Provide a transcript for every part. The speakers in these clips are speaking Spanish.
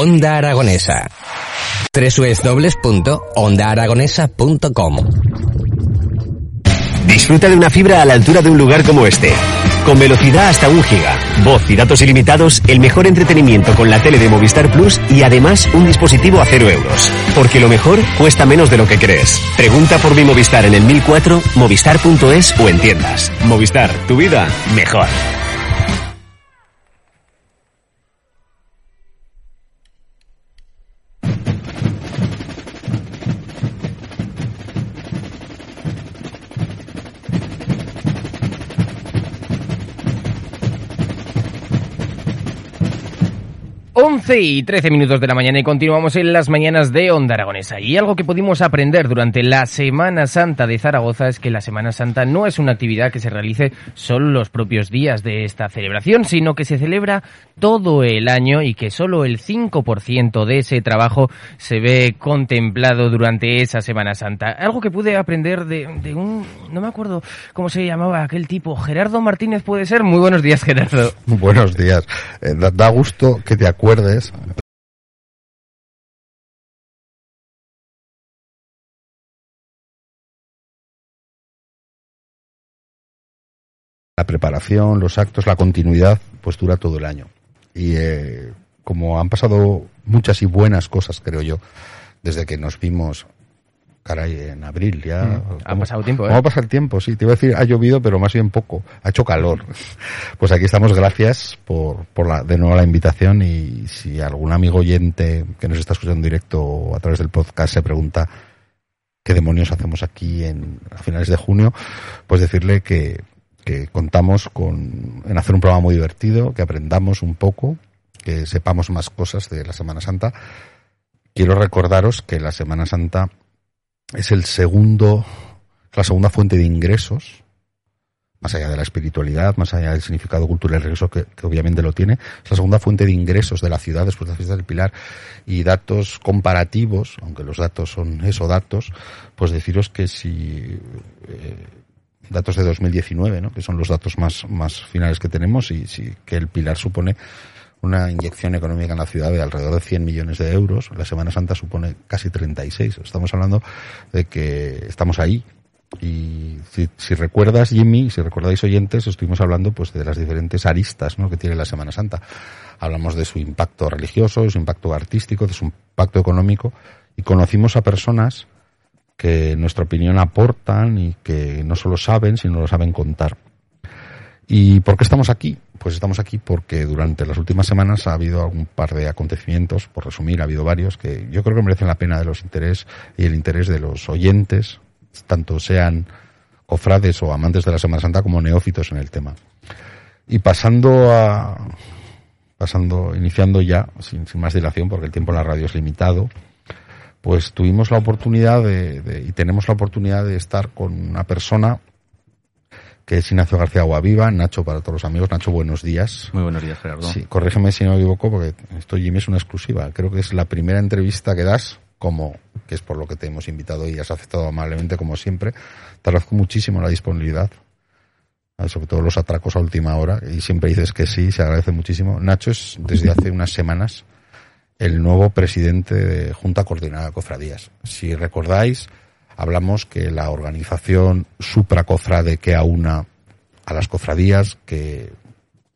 Onda Aragonesa. www.ondaaragonesa.com Disfruta de una fibra a la altura de un lugar como este. Con velocidad hasta un giga, voz y datos ilimitados, el mejor entretenimiento con la tele de Movistar Plus y además un dispositivo a cero euros. Porque lo mejor cuesta menos de lo que crees. Pregunta por mi Movistar en el 1004, movistar.es o en tiendas. Movistar, tu vida mejor. 11 y 13 minutos de la mañana y continuamos en las mañanas de Onda Aragonesa. Y algo que pudimos aprender durante la Semana Santa de Zaragoza es que la Semana Santa no es una actividad que se realice solo los propios días de esta celebración, sino que se celebra todo el año y que solo el 5% de ese trabajo se ve contemplado durante esa Semana Santa. Algo que pude aprender de, un, no me acuerdo cómo se llamaba aquel tipo, Gerardo Martínez puede ser. Muy buenos días, Gerardo. Buenos días. Eh, da gusto que te acuerdes la preparación, los actos, la continuidad, pues dura todo el año. Y eh, como han pasado muchas y buenas cosas, creo yo, desde que nos vimos caray, en abril ya. Mm, ha pasado tiempo, ¿eh? ¿Cómo pasa el tiempo? Sí, te iba a decir, ha llovido, pero más bien poco. Ha hecho calor. Pues aquí estamos, gracias por, por la, de nuevo la invitación y si algún amigo oyente que nos está escuchando en directo o a través del podcast se pregunta qué demonios hacemos aquí en, a finales de junio, pues decirle que, que contamos con, en hacer un programa muy divertido, que aprendamos un poco, que sepamos más cosas de la Semana Santa. Quiero recordaros que la Semana Santa es el segundo, la segunda fuente de ingresos, más allá de la espiritualidad, más allá del significado cultural religioso que, que, obviamente lo tiene, es la segunda fuente de ingresos de la ciudad después de la fiesta del Pilar y datos comparativos, aunque los datos son eso datos, pues deciros que si eh, datos de 2019, ¿no? que son los datos más, más finales que tenemos y si que el Pilar supone una inyección económica en la ciudad de alrededor de 100 millones de euros. La Semana Santa supone casi 36. Estamos hablando de que estamos ahí. Y si, recuerdas, Jimmy, si recordáis oyentes, estuvimos hablando pues de las diferentes aristas ¿no? que tiene la Semana Santa. Hablamos de su impacto religioso, de su impacto artístico, de su impacto económico y conocimos a personas que nuestra opinión aportan y que no solo saben, sino lo saben contar. ¿Y por qué estamos aquí? Pues estamos aquí porque durante las últimas semanas ha habido algún par de acontecimientos, por resumir, ha habido varios que yo creo que merecen la pena de los interés y el interés de los oyentes, tanto sean cofrades o amantes de la Semana Santa como neófitos en el tema. Y pasando a, pasando, iniciando ya, sin, sin más dilación, porque el tiempo en la radio es limitado, pues tuvimos la oportunidad de, de, y tenemos la oportunidad de estar con una persona que es Ignacio García Guaviva, Nacho para todos los amigos. Nacho, buenos días. Muy buenos días, Gerardo. Sí, corrígeme si no me equivoco, porque esto, Jimmy, es una exclusiva. Creo que es la primera entrevista que das, como, que es por lo que te hemos invitado y has aceptado amablemente, como siempre. Te agradezco muchísimo la disponibilidad, sobre todo los atracos a última hora, y siempre dices que sí, se agradece muchísimo. Nacho es, desde hace unas semanas, el nuevo presidente de Junta Coordinada de Cofradías. Si recordáis, hablamos que la organización supracofrade que aúna a las cofradías, que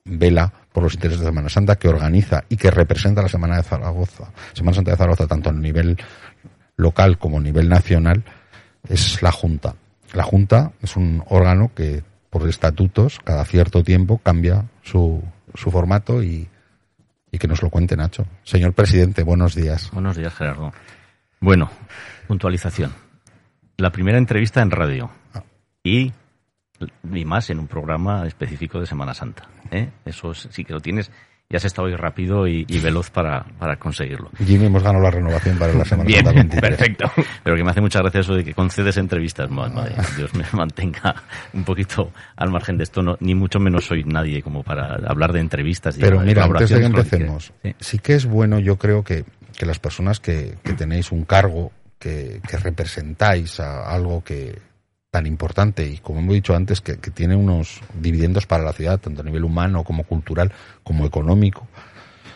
vela por los intereses de Semana Santa, que organiza y que representa la Semana de Zaragoza, Semana Santa de Zaragoza, tanto a nivel local como a nivel nacional, es la Junta. La Junta es un órgano que, por estatutos, cada cierto tiempo cambia su, su formato y, y que nos lo cuente Nacho. Señor presidente, buenos días. Buenos días, Gerardo. Bueno, puntualización la primera entrevista en radio y, y más en un programa específico de Semana Santa. ¿eh? Eso sí que lo tienes. Ya has estado hoy rápido y, y veloz para, para, conseguirlo. Jimmy, hemos ganado la renovación para la Semana Bien, Santa 23. perfecto. Pero que me hace mucha gracia eso de que concedes entrevistas. Madre, Dios me mantenga un poquito al margen de esto. No, ni mucho menos soy nadie como para hablar de entrevistas. Y Pero de mira, antes de que empecemos, sí. sí que es bueno, yo creo que, que las personas que, que tenéis un cargo que, representáis a algo que tan importante y como hemos dicho antes que, tiene unos dividendos para la ciudad tanto a nivel humano como cultural como económico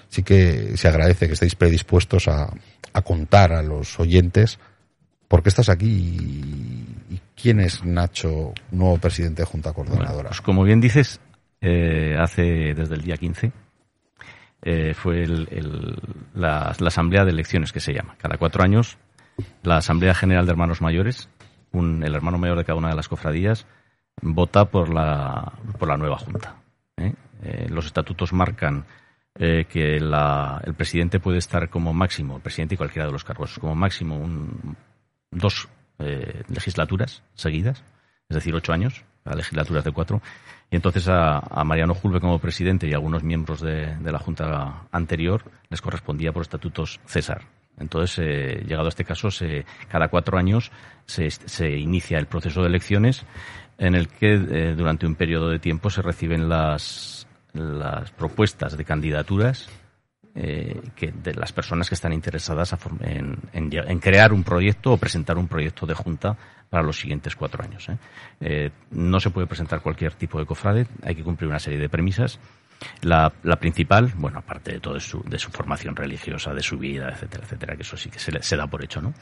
sí que se agradece que estéis predispuestos a, a contar a los oyentes por qué estás aquí y, quién es Nacho, nuevo presidente de Junta Coordinadora. Pues como bien dices, eh, hace desde el día 15 eh, fue el, la, la, asamblea de elecciones que se llama. Cada cuatro años, la Asamblea General de Hermanos Mayores, un, el hermano mayor de cada una de las cofradías, vota por la, por la nueva Junta. ¿eh? Eh, los estatutos marcan eh, que la, el presidente puede estar como máximo, el presidente y cualquiera de los cargos, como máximo un, dos legislaturas seguidas, es decir, ocho años, a legislaturas de cuatro. Y entonces a, Mariano Julve como presidente y a algunos miembros de, de, la Junta anterior les correspondía por estatutos César. Entonces, eh, llegado a este caso, se, cada cuatro años se, se, inicia el proceso de elecciones en el que eh, durante un periodo de tiempo se reciben las, las propuestas de candidaturas eh, de las personas que están interesadas en, crear un proyecto o presentar un proyecto de junta para los siguientes cuatro años. no se puede presentar cualquier tipo de cofrade, hay que cumplir una serie de premisas. La, la principal, bueno, aparte de todo de su, de su, formación religiosa, de su vida, etcétera, etcétera, que eso sí que se, se da por hecho, ¿no?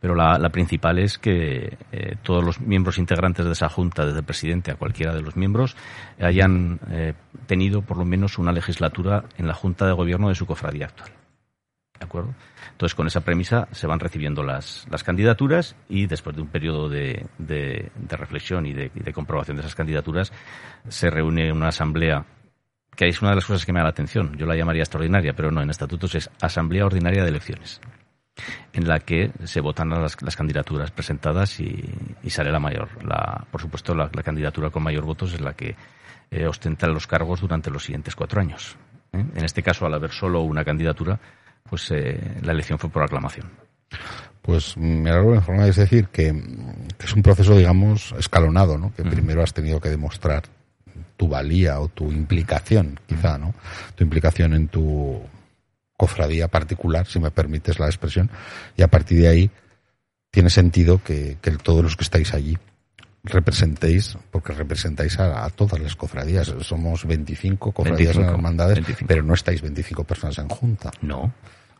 Pero la, la principal es que eh, todos los miembros integrantes de esa junta, desde el presidente a cualquiera de los miembros, hayan eh, tenido por lo menos una legislatura en la junta de gobierno de su cofradía actual. ¿De acuerdo? Entonces, con esa premisa se van recibiendo las, las candidaturas y después de un periodo de, de, de reflexión y de, y de comprobación de esas candidaturas, se reúne una asamblea que es una de las cosas que me da la atención. Yo la llamaría extraordinaria, pero no, en estatutos es Asamblea Ordinaria de Elecciones, en la que se votan las, las candidaturas presentadas y, y, sale la mayor. La, por supuesto, la, la, candidatura con mayor votos es la que eh, ostenta los cargos durante los siguientes cuatro años. ¿eh? En este caso, al haber solo una candidatura, pues eh, la elección fue por aclamación. Pues me alegro de informar, es decir, que, que, es un proceso, digamos, escalonado, ¿no? Que mm. primero has tenido que demostrar tu valía o tu implicación, quizá, ¿no? Tu implicación en tu cofradía particular, si me permites la expresión, y a partir de ahí tiene sentido que, que todos los que estáis allí representéis, porque representáis a, a, todas las cofradías. Somos 25 cofradías 25, en hermandades, 25. pero no estáis 25 personas en junta. No.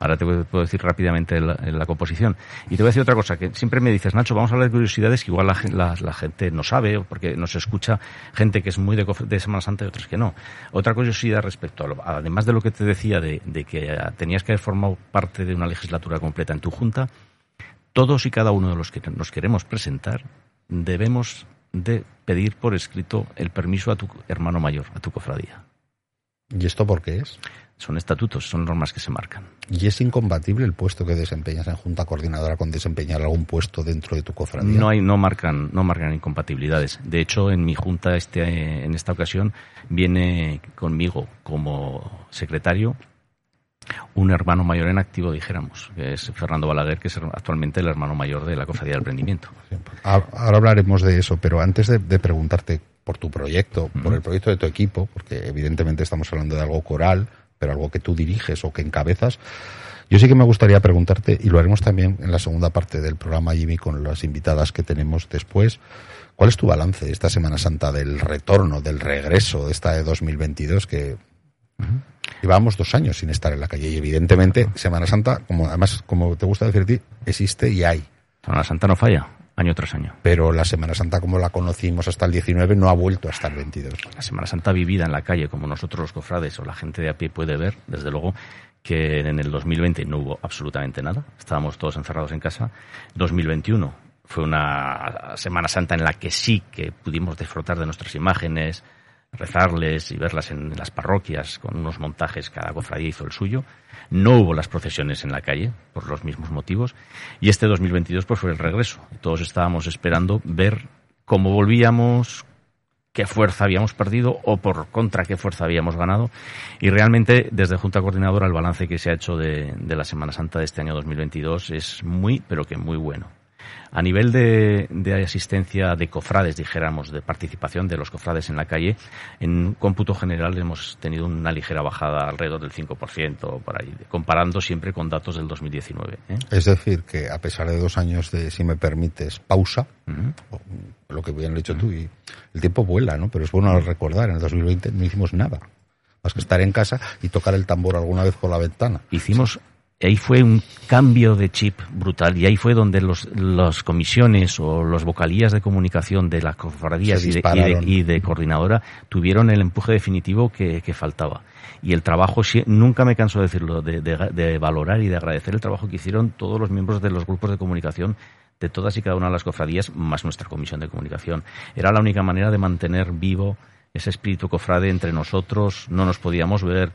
Ahora te puedo decir rápidamente la, composición. Y te voy a decir otra cosa, que siempre me dices, Nacho, vamos a hablar de curiosidades que igual la, gente no sabe, porque nos escucha gente que es muy de, Semana Santa y otros que no. Otra curiosidad respecto a lo, además de lo que te decía de, de que tenías que haber formado parte de una legislatura completa en tu junta, todos y cada uno de los que nos queremos presentar debemos de pedir por escrito el permiso a tu hermano mayor, a tu cofradía. ¿Y esto por qué es? Son estatutos, son normas que se marcan. ¿Y es incompatible el puesto que desempeñas en Junta Coordinadora con desempeñar algún puesto dentro de tu cofradía? No hay, no marcan, no marcan incompatibilidades. De hecho, en mi junta este, en esta ocasión viene conmigo como secretario un hermano mayor en activo, dijéramos, que es Fernando Balaguer, que es actualmente el hermano mayor de la Cofradía del Prendimiento. Ahora hablaremos de eso, pero antes de, de preguntarte por tu proyecto, por el proyecto de tu equipo, porque evidentemente estamos hablando de algo coral, pero algo que tú diriges o que encabezas, yo sí que me gustaría preguntarte, y lo haremos también en la segunda parte del programa, Jimmy, con las invitadas que tenemos después, ¿cuál es tu balance esta Semana Santa del retorno, del regreso de esta de 2022 que... Uh -huh. Llevamos dos años sin estar en la calle y evidentemente Semana Santa, como además como te gusta decir a ti, existe y hay. Semana Santa no falla, año tras año. Pero la Semana Santa como la conocimos hasta el 19 no ha vuelto hasta el 22. La Semana Santa vivida en la calle, como nosotros los cofrades o la gente de a pie puede ver, desde luego que en el 2020 no hubo absolutamente nada, estábamos todos encerrados en casa. 2021 fue una Semana Santa en la que sí que pudimos disfrutar de nuestras imágenes, rezarles y verlas en las parroquias con unos montajes, cada cofradía hizo el suyo. No hubo las procesiones en la calle por los mismos motivos y este 2022 pues fue el regreso. Todos estábamos esperando ver cómo volvíamos, qué fuerza habíamos perdido o por contra qué fuerza habíamos ganado. Y realmente desde Junta Coordinadora el balance que se ha hecho de, de la Semana Santa de este año 2022 es muy, pero que muy bueno. A nivel de, de, asistencia de cofrades, dijéramos, de participación de los cofrades en la calle, en cómputo general hemos tenido una ligera bajada alrededor del 5% por ahí, comparando siempre con datos del 2019. ¿eh? Es decir, que a pesar de dos años de, si me permites, pausa, uh -huh. lo que bien lo dicho uh -huh. tú, y el tiempo vuela, ¿no? Pero es bueno recordar, en el 2020 no hicimos nada más que estar en casa y tocar el tambor alguna vez por la ventana. Hicimos ahí fue un cambio de chip brutal y ahí fue donde los, las comisiones o los vocalías de comunicación de las cofradías y de, y, de, y de, coordinadora tuvieron el empuje definitivo que, que faltaba. Y el trabajo, nunca me canso de decirlo, de, de, valorar y de agradecer el trabajo que hicieron todos los miembros de los grupos de comunicación de todas y cada una de las cofradías, más nuestra comisión de comunicación. Era la única manera de mantener vivo ese espíritu cofrade entre nosotros, no nos podíamos ver.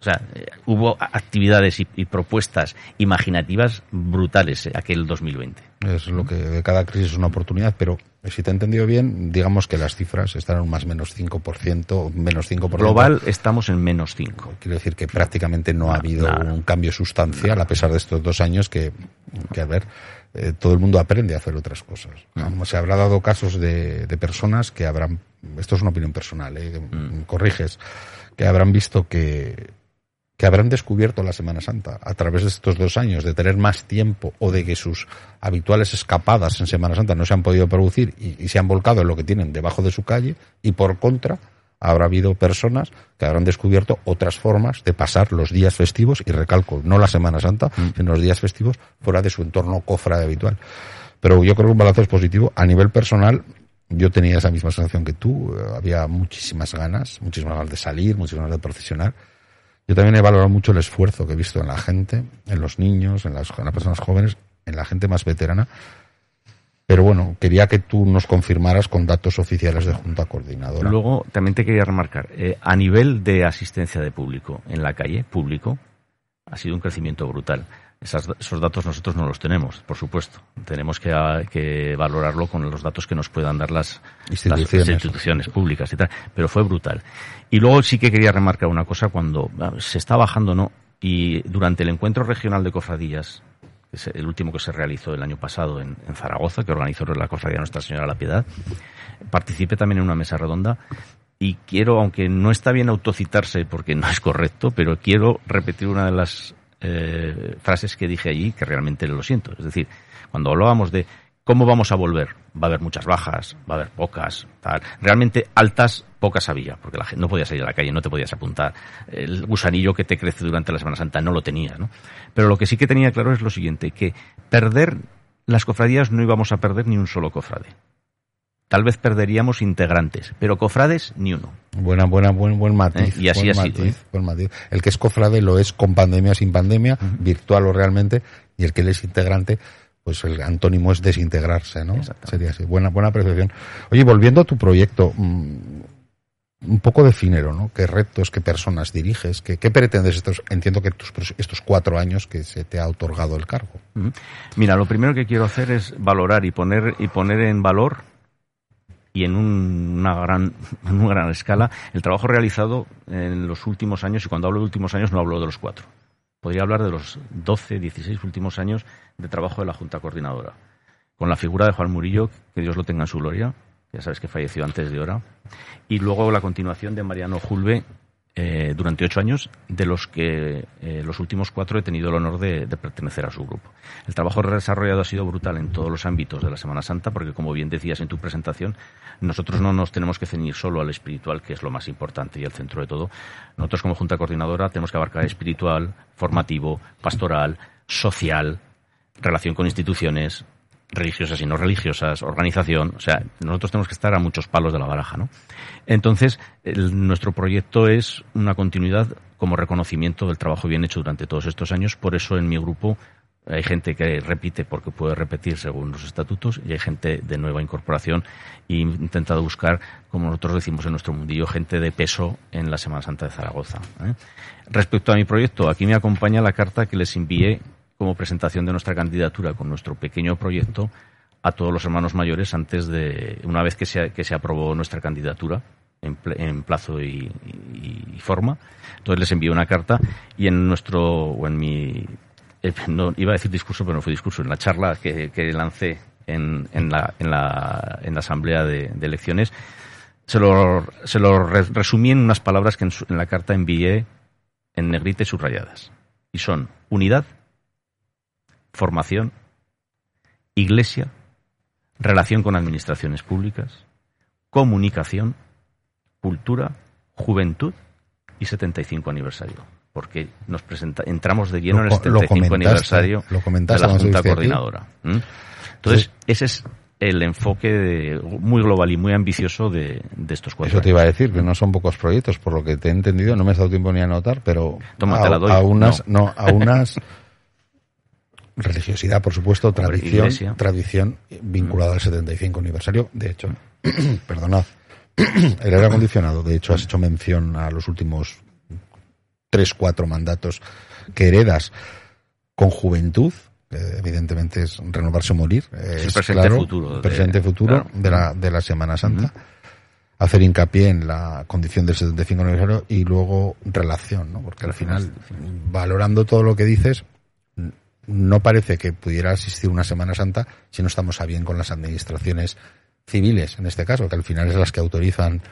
O sea, hubo actividades y, y propuestas imaginativas brutales aquel 2020. Es lo que de cada crisis es una oportunidad, pero si te he entendido bien, digamos que las cifras están en un más menos 5%, menos 5%. Global estamos en menos 5. Quiero decir que prácticamente no, no ha habido un cambio sustancial a pesar de estos dos años que, que a ver, eh, todo el mundo aprende a hacer otras cosas. Se habrá dado casos de, de, personas que habrán, esto es una opinión personal, ¿eh? mm. corriges, que habrán visto que, que habrán descubierto la Semana Santa a través de estos dos años, de tener más tiempo o de que sus habituales escapadas en Semana Santa no se han podido producir y, y se han volcado en lo que tienen debajo de su calle y por contra habrá habido personas que habrán descubierto otras formas de pasar los días festivos, y recalco, no la Semana Santa, mm. sino los días festivos fuera de su entorno cofrade habitual. Pero yo creo que un balance es positivo. A nivel personal, yo tenía esa misma sensación que tú. Había muchísimas ganas, muchísimas ganas de salir, muchísimas ganas de profesionar. Yo también he valorado mucho el esfuerzo que he visto en la gente, en los niños, en las, en las personas jóvenes, en la gente más veterana, pero bueno, quería que tú nos confirmaras con datos oficiales de Junta Coordinadora. Luego, también te quería remarcar, eh, a nivel de asistencia de público en la calle, público, ha sido un crecimiento brutal. Esas, esos datos nosotros no los tenemos, por supuesto. Tenemos que, a, que valorarlo con los datos que nos puedan dar las instituciones. las instituciones públicas y tal. Pero fue brutal. Y luego sí que quería remarcar una cosa cuando se está bajando, ¿no? Y durante el encuentro regional de cofradías el último que se realizó el año pasado en, en Zaragoza, que organizó la Cofradía Nuestra Señora de la Piedad. Participé también en una mesa redonda y quiero, aunque no está bien autocitarse porque no es correcto, pero quiero repetir una de las eh, frases que dije allí que realmente lo siento. Es decir, cuando hablábamos de cómo vamos a volver, va a haber muchas bajas, va a haber pocas, tal. Realmente altas, pocas había, porque la gente no podías salir a la calle, no te podías apuntar. El gusanillo que te crece durante la Semana Santa no lo tenías, ¿no? Pero lo que sí que tenía claro es lo siguiente, que perder las cofradías no íbamos a perder ni un solo cofrade. Tal vez perderíamos integrantes, pero cofrades ni uno. Buena, buena, buen, buen matiz. ¿Eh? Y así buen ha matiz, sido. ¿eh? Buen matiz. El que es cofrade lo es con pandemia, sin pandemia, uh -huh. virtual o realmente, y el que él es integrante, pues el antónimo es desintegrarse, ¿no? Sería así. Buena, buena apreciación. Oye, volviendo a tu proyecto, mmm, un poco definero, ¿no? ¿Qué retos, qué personas diriges? ¿Qué, qué pretendes estos, entiendo que tus, estos cuatro años que se te ha otorgado el cargo? Mira, lo primero que quiero hacer es valorar y poner, y poner en valor y en un, una, gran, en una gran escala el trabajo realizado en los últimos años, y cuando hablo de últimos años no hablo de los cuatro. Podría hablar de los 12, 16 últimos años de trabajo de la Junta Coordinadora. Con la figura de Juan Murillo, que Dios lo tenga en su gloria, ya sabes que falleció antes de hora, y luego la continuación de Mariano Julve eh, durante ocho años, de los que eh, los últimos cuatro he tenido el honor de, de, pertenecer a su grupo. El trabajo desarrollado ha sido brutal en todos los ámbitos de la Semana Santa, porque como bien decías en tu presentación, nosotros no nos tenemos que ceñir solo al espiritual, que es lo más importante y el centro de todo. Nosotros como Junta Coordinadora tenemos que abarcar espiritual, formativo, pastoral, social, relación con instituciones, religiosas y no religiosas, organización, o sea, nosotros tenemos que estar a muchos palos de la baraja, ¿no? Entonces, nuestro proyecto es una continuidad como reconocimiento del trabajo bien hecho durante todos estos años, por eso en mi grupo hay gente que repite porque puede repetir según los estatutos y hay gente de nueva incorporación he intentado buscar, como nosotros decimos en nuestro mundillo, gente de peso en la Semana Santa de Zaragoza. ¿eh? Respecto a mi proyecto, aquí me acompaña la carta que les envié como presentación de nuestra candidatura con nuestro pequeño proyecto a todos los hermanos mayores antes de, una vez que se, que se aprobó nuestra candidatura en, plazo y, forma. Entonces les envié una carta y en nuestro, o en mi, eh, no, iba a decir discurso, pero no fue discurso, en la charla que, que lancé en, en, la, en, la, en la asamblea de, de elecciones, se lo, se lo resumí en unas palabras que en, su, en la carta envié en negrita y subrayadas. Y son unidad, formación, iglesia, relación con administraciones públicas, comunicación, cultura, juventud y 75 aniversario, porque nos presenta, entramos de lleno Lo en el co- lo 75 comentaste, aniversario lo de la Junta. Coordinadora. Entonces, ese es el enfoque de- muy global y muy ambicioso de, de estos cuatro Eso te iba a decir, que no son pocos proyectos, por lo que te he entendido, no me has dado tiempo ni a anotar, pero Toma, a, te la doy. a unas, No. no. a unas religiosidad, por supuesto, Hombre, tradición, iglesia. tradición vinculada al 75 aniversario. De hecho, perdonad, el aire acondicionado, de hecho, has hecho mención a los últimos tres, cuatro mandatos que heredas con juventud, que evidentemente es renovarse o morir, eh, el es presente claro, futuro de- presente futuro claro. de la, de la Semana Santa. Hacer hincapié en la condición del 75 aniversario y luego relación, ¿no? Porque al final, valorando todo lo que dices, no parece que pudiera existir una Semana Santa si no estamos a bien con las administraciones civiles, en este caso, que al final es las que autorizan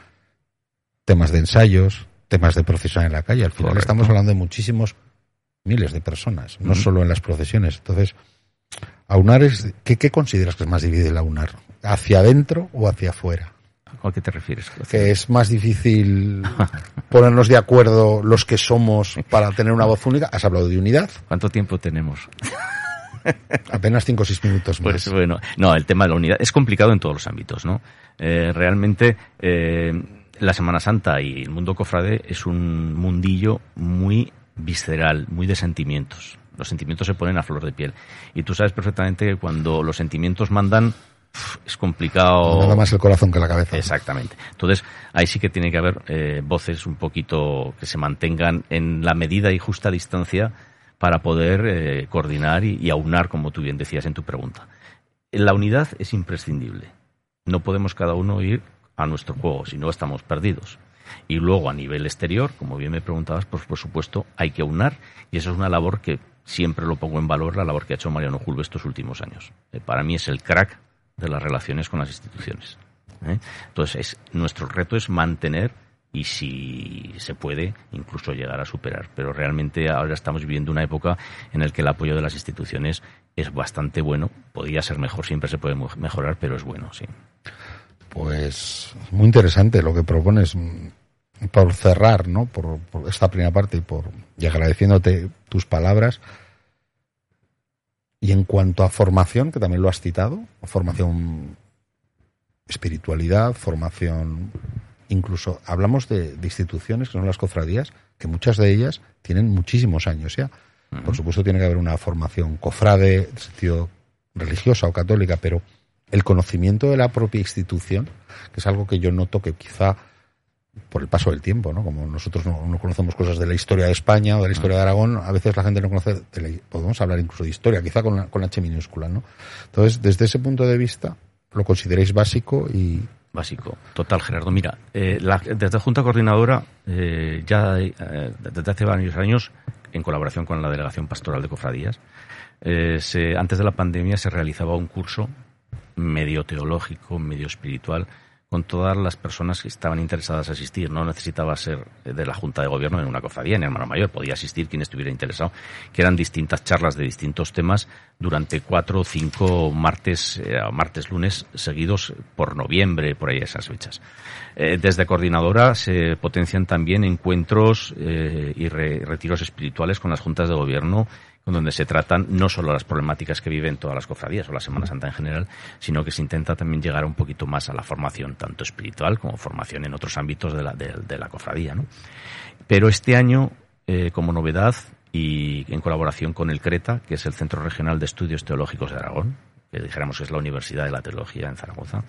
temas de ensayos, temas de procesión en la calle. Al final Correcto. estamos hablando de muchísimos miles de personas, no solo en las procesiones. Entonces, aunar es, ¿qué, qué consideras que es más difícil aunar? ¿Hacia adentro o hacia afuera? ¿A qué te refieres? Que es más difícil ponernos de acuerdo los que somos para tener una voz única. Has hablado de unidad, ¿Cuánto tiempo tenemos? apenas cinco o seis minutos más. Pues bueno, no, el tema de la unidad es complicado en todos los ámbitos, ¿no? Eh, realmente eh, la Semana Santa y el mundo cofrade es un mundillo muy visceral, muy de sentimientos. Los sentimientos se ponen a flor de piel. Y tú sabes perfectamente que cuando los sentimientos mandan, es complicado. Nada más el corazón que la cabeza. Exactamente. Entonces, ahí sí que tiene que haber eh, voces un poquito que se mantengan en la medida y justa distancia para poder eh, coordinar y, y aunar, como tú bien decías en tu pregunta. La unidad es imprescindible. No podemos cada uno ir a nuestro juego, si no estamos perdidos. Y luego, a nivel exterior, como bien me preguntabas, pues por supuesto hay que aunar y eso es una labor que siempre lo pongo en valor, la labor que ha hecho Mariano Julve estos últimos años. Eh, para mí es el crack de las relaciones con las instituciones. ¿eh? Entonces, es, nuestro reto es mantener y si se puede, incluso llegar a superar. Pero realmente ahora estamos viviendo una época en la que el apoyo de las instituciones es bastante bueno. Podría ser mejor, siempre se puede mejorar, pero es bueno, sí. Pues muy interesante lo que propones mm, por cerrar, ¿no? Por, por esta primera parte y por y agradeciéndote tus palabras. Y en cuanto a formación, que también lo has citado, formación espiritualidad, formación incluso hablamos de, de instituciones que son las cofradías, que muchas de ellas tienen muchísimos años ya. Por supuesto tiene que haber una formación cofrade, en sentido religiosa o católica, pero el conocimiento de la propia institución, que es algo que yo noto que quizá por el paso del tiempo, ¿no? Como nosotros no, no conocemos cosas de la historia de España o de la historia de Aragón, a veces la gente no conoce, de la- podemos hablar incluso de historia, quizá con, la- con H minúscula, ¿no? Entonces, desde ese punto de vista, lo consideráis básico y Básico. Total, Gerardo. Mira, eh, la- desde Junta Coordinadora, eh, ya eh, desde hace varios años, en colaboración con la Delegación Pastoral de Cofradías, eh, se- antes de la pandemia se realizaba un curso medio teológico, medio espiritual, con todas las personas que estaban interesadas en asistir. No necesitaba ser de la Junta de Gobierno en una cofradía, en Hermano Mayor. Podía asistir quien estuviera interesado, que eran distintas charlas de distintos temas durante cuatro o cinco martes, eh, martes, lunes seguidos por noviembre, por ahí esas fechas. Eh, desde Coordinadora se potencian también encuentros eh, y re- retiros espirituales con las juntas de gobierno donde se tratan no solo las problemáticas que viven todas las cofradías o la Semana Santa en general, sino que se intenta también llegar un poquito más a la formación, tanto espiritual como formación en otros ámbitos de la, de, de la cofradía. ¿no? Pero este año, eh, como novedad y en colaboración con el CRETA, que es el Centro Regional de Estudios Teológicos de Aragón, que dijéramos que es la Universidad de la Teología en Zaragoza,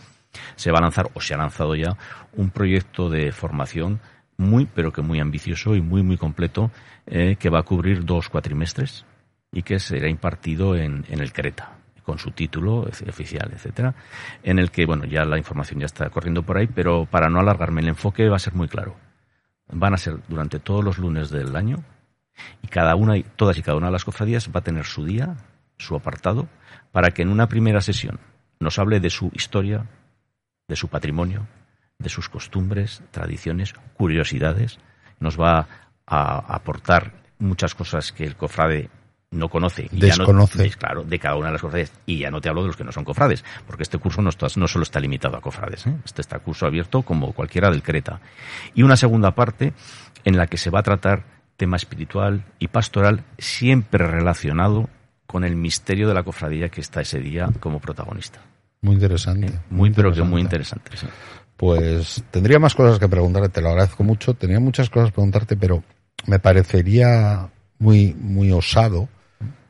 se va a lanzar, o se ha lanzado ya, un proyecto de formación muy, pero que muy ambicioso y muy, muy completo, eh, que va a cubrir dos cuatrimestres y que será impartido en, en el Creta con su título oficial, etcétera, en el que, bueno, ya la información ya está corriendo por ahí, pero para no alargarme, el enfoque va a ser muy claro. Van a ser durante todos los lunes del año y cada una, todas y cada una de las cofradías va a tener su día, su apartado, para que en una primera sesión nos hable de su historia, de su patrimonio, de sus costumbres, tradiciones, curiosidades. Nos va a aportar muchas cosas que el cofrade no conoce. y ya no- Desconoce. es claro, de cada una de las cofradías. Y ya no te hablo de los que no son cofrades, porque este curso no, está, no solo está limitado a cofrades. ¿eh? Este está curso abierto como cualquiera del Creta. Y una segunda parte en la que se va a tratar tema espiritual y pastoral siempre relacionado con el misterio de la cofradía que está ese día como protagonista. Muy interesante. Muy, pero que muy interesante. sí. Pues tendría más cosas que preguntarte, te lo agradezco mucho. Tenía muchas cosas que preguntarte, pero me parecería muy, muy osado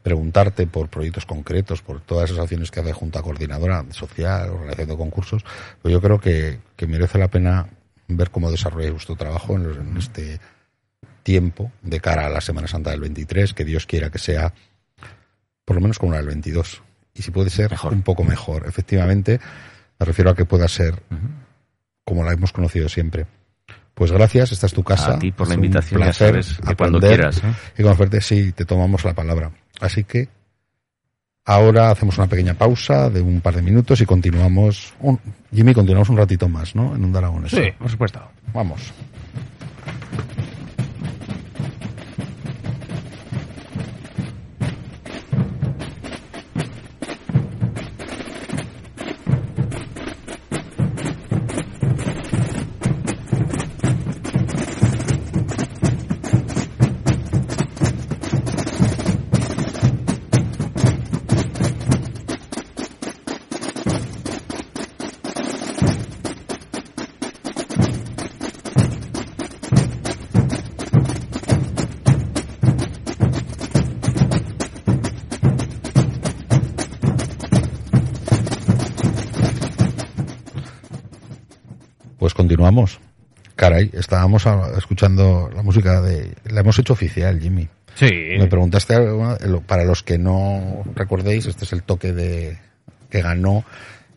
preguntarte por proyectos concretos, por todas esas acciones que hace Junta Coordinadora Social, organización de concursos, pero yo creo que, que merece la pena ver cómo desarrolláis vuestro trabajo en, los- en este tiempo de cara a la Semana Santa del 23, que Dios quiera que sea por lo menos como la del 22. Y si puede ser Mejor. un poco mejor. Efectivamente, me refiero a que pueda ser como la hemos conocido siempre. Pues gracias, esta es tu casa. A ti por la un invitación, ya placer sabes, que cuando quieras. ¿eh? Y conocerte, sí, te tomamos la palabra. Así que ahora hacemos una pequeña pausa de un par de minutos y continuamos. Un, Jimmy, continuamos un ratito más, ¿no? En un Aragones. Sí, por supuesto. Vamos. Estábamos escuchando la música de... La hemos hecho oficial, Jimmy. Sí. Me preguntaste, para los que no recordéis, este es el toque de que ganó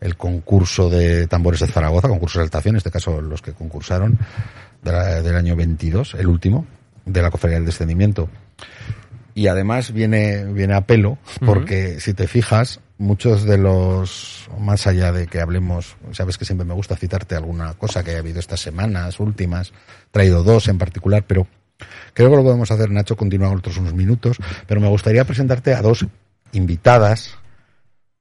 el concurso de tambores de Zaragoza, concurso de altación, en este caso los que concursaron de la- del año 22, el último, de la Cofradía del Descendimiento. Y además viene, viene a pelo, porque si te fijas, muchos de los, más allá de que hablemos, sabes que siempre me gusta citarte alguna cosa que haya habido estas semanas últimas, traído dos en particular, pero creo que lo podemos hacer, Nacho, continuar otros unos minutos, pero me gustaría presentarte a dos invitadas,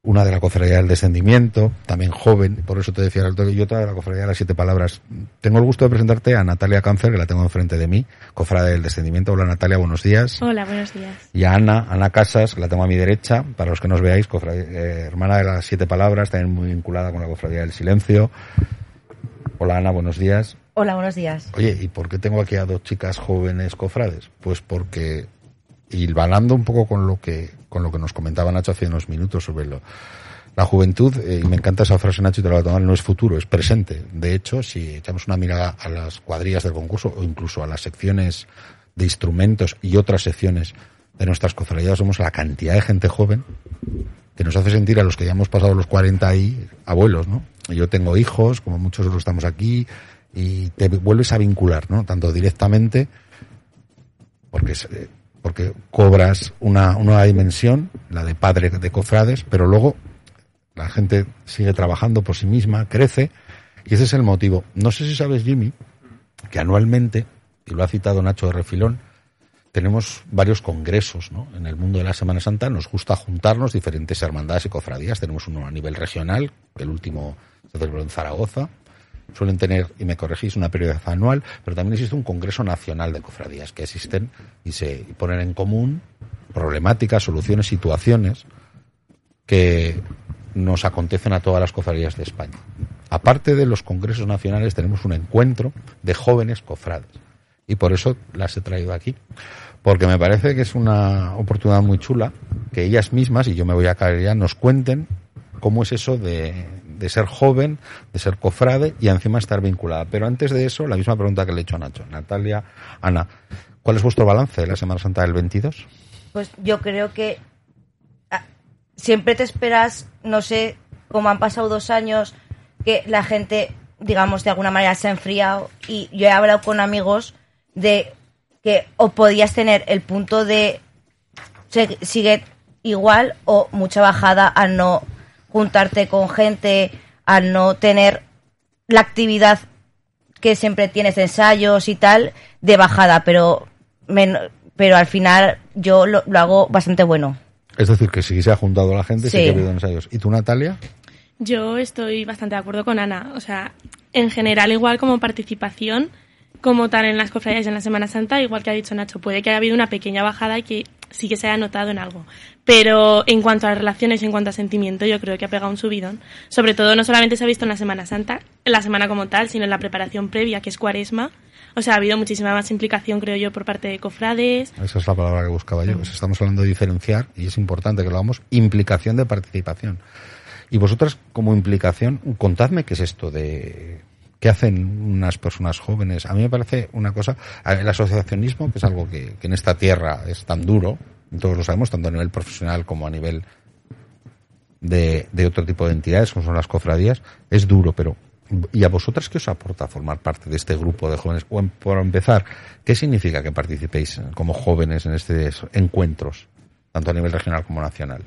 una de la Cofradía del Descendimiento, también joven, por eso te decía el toque, y otra de la Cofradía de las Siete Palabras. Tengo el gusto de presentarte a Natalia Cáncer, que la tengo enfrente de mí, Cofradía del Descendimiento. Hola Natalia, buenos días. Hola, buenos días. Y a Ana, Ana Casas, que la tengo a mi derecha, para los que nos veáis, cofradía- eh, hermana de las Siete Palabras, también muy vinculada con la Cofradía del Silencio. Hola Ana, buenos días. Hola, buenos días. Oye, ¿y por qué tengo aquí a dos chicas jóvenes cofrades? Pues porque, y balando un poco con lo que, con lo que nos comentaba Nacho hace unos minutos sobre lo, la juventud, eh, y me encanta esa frase Nacho y te la voy a tomar, no es futuro, es presente. De hecho, si echamos una mirada a las cuadrillas del concurso o incluso a las secciones de instrumentos y otras secciones de nuestras cofradías, somos la cantidad de gente joven que nos hace sentir a los que ya hemos pasado los 40 ahí abuelos, ¿no? Yo tengo hijos, como muchos que estamos aquí, y te vuelves a vincular, ¿no? Tanto directamente, porque, eh, porque cobras una, una dimensión, la de padre de cofrades, pero luego la gente sigue trabajando por sí misma, crece, y ese es el motivo. No sé si sabes, Jimmy, que anualmente, y lo ha citado Nacho de Refilón, tenemos varios congresos ¿no? en el mundo de la Semana Santa. Nos gusta juntarnos diferentes hermandades y cofradías. Tenemos uno a nivel regional, el último se celebró en Zaragoza. Suelen tener, y me corregís, una periodicidad anual, pero también existe un congreso nacional de cofradías que existen y se ponen en común problemáticas, soluciones, situaciones que nos acontecen a todas las cofradías de España. Aparte de los congresos nacionales, tenemos un encuentro de jóvenes cofrades. Y por eso las he traído aquí. Porque me parece que es una oportunidad muy chula que ellas mismas, y yo me voy a caer ya, nos cuenten cómo es eso de, de ser joven, de ser cofrade y encima estar vinculada. Pero antes de eso, la misma pregunta que le he hecho a Nacho. Natalia, Ana, ¿cuál es vuestro balance de la Semana Santa del 22? Pues yo creo que ah, siempre te esperas, no sé, como han pasado dos años, que la gente, digamos, de alguna manera se ha enfriado y yo he hablado con amigos de que o podías tener el punto de sigue igual o mucha bajada al no juntarte con gente, al no tener la actividad que siempre tienes de ensayos y tal de bajada, pero men- pero al final yo lo, lo hago bastante bueno. Es decir, que si se ha juntado la gente, sí, Sí. que ha habido ensayos. ¿Y tú, Natalia? Yo estoy bastante de acuerdo con Ana. O sea, en general, igual como participación, como tal en las cofradías en la Semana Santa, igual que ha dicho Nacho, puede que haya habido una pequeña bajada y que sí que se haya notado en algo. Pero en cuanto a relaciones, en cuanto a sentimiento, yo creo que ha pegado un subidón. Sobre todo, no solamente se ha visto en la Semana Santa, en la semana como tal, sino en la preparación previa, que es cuaresma. O sea, ha habido muchísima más implicación, creo yo, por parte de cofrades. Esa es la palabra que buscaba yo. Pues estamos hablando de diferenciar y es importante que lo hagamos. Implicación de participación. Y vosotras, como implicación, contadme qué es esto de ¿Qué hacen unas personas jóvenes? A mí me parece una cosa, el asociacionismo, que es algo que, en esta tierra es tan duro, todos lo sabemos, tanto a nivel profesional como a nivel de, otro tipo de entidades, como son las cofradías, es duro, pero ¿y a vosotras qué os aporta formar parte de este grupo de jóvenes? O por empezar, ¿qué significa que participéis como jóvenes en estos encuentros, tanto a nivel regional como nacional?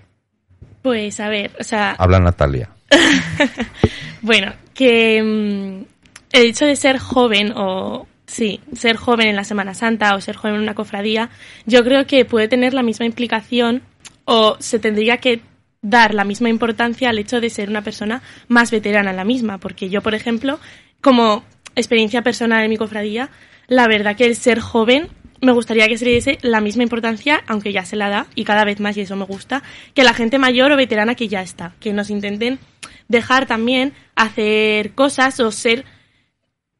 Pues a ver, o sea... Habla Natalia. bueno, que mm, el hecho de ser joven o sí, ser joven en la Semana Santa o ser joven en una cofradía, yo creo que puede tener la misma implicación o se tendría que dar la misma importancia al hecho de ser una persona más veterana en la misma, porque yo, por ejemplo, como experiencia personal en mi cofradía, la verdad que el ser joven me gustaría que se le diese la misma importancia, aunque ya se la da, y cada vez más, y eso me gusta, que la gente mayor o veterana que ya está, que nos intenten dejar también hacer cosas o ser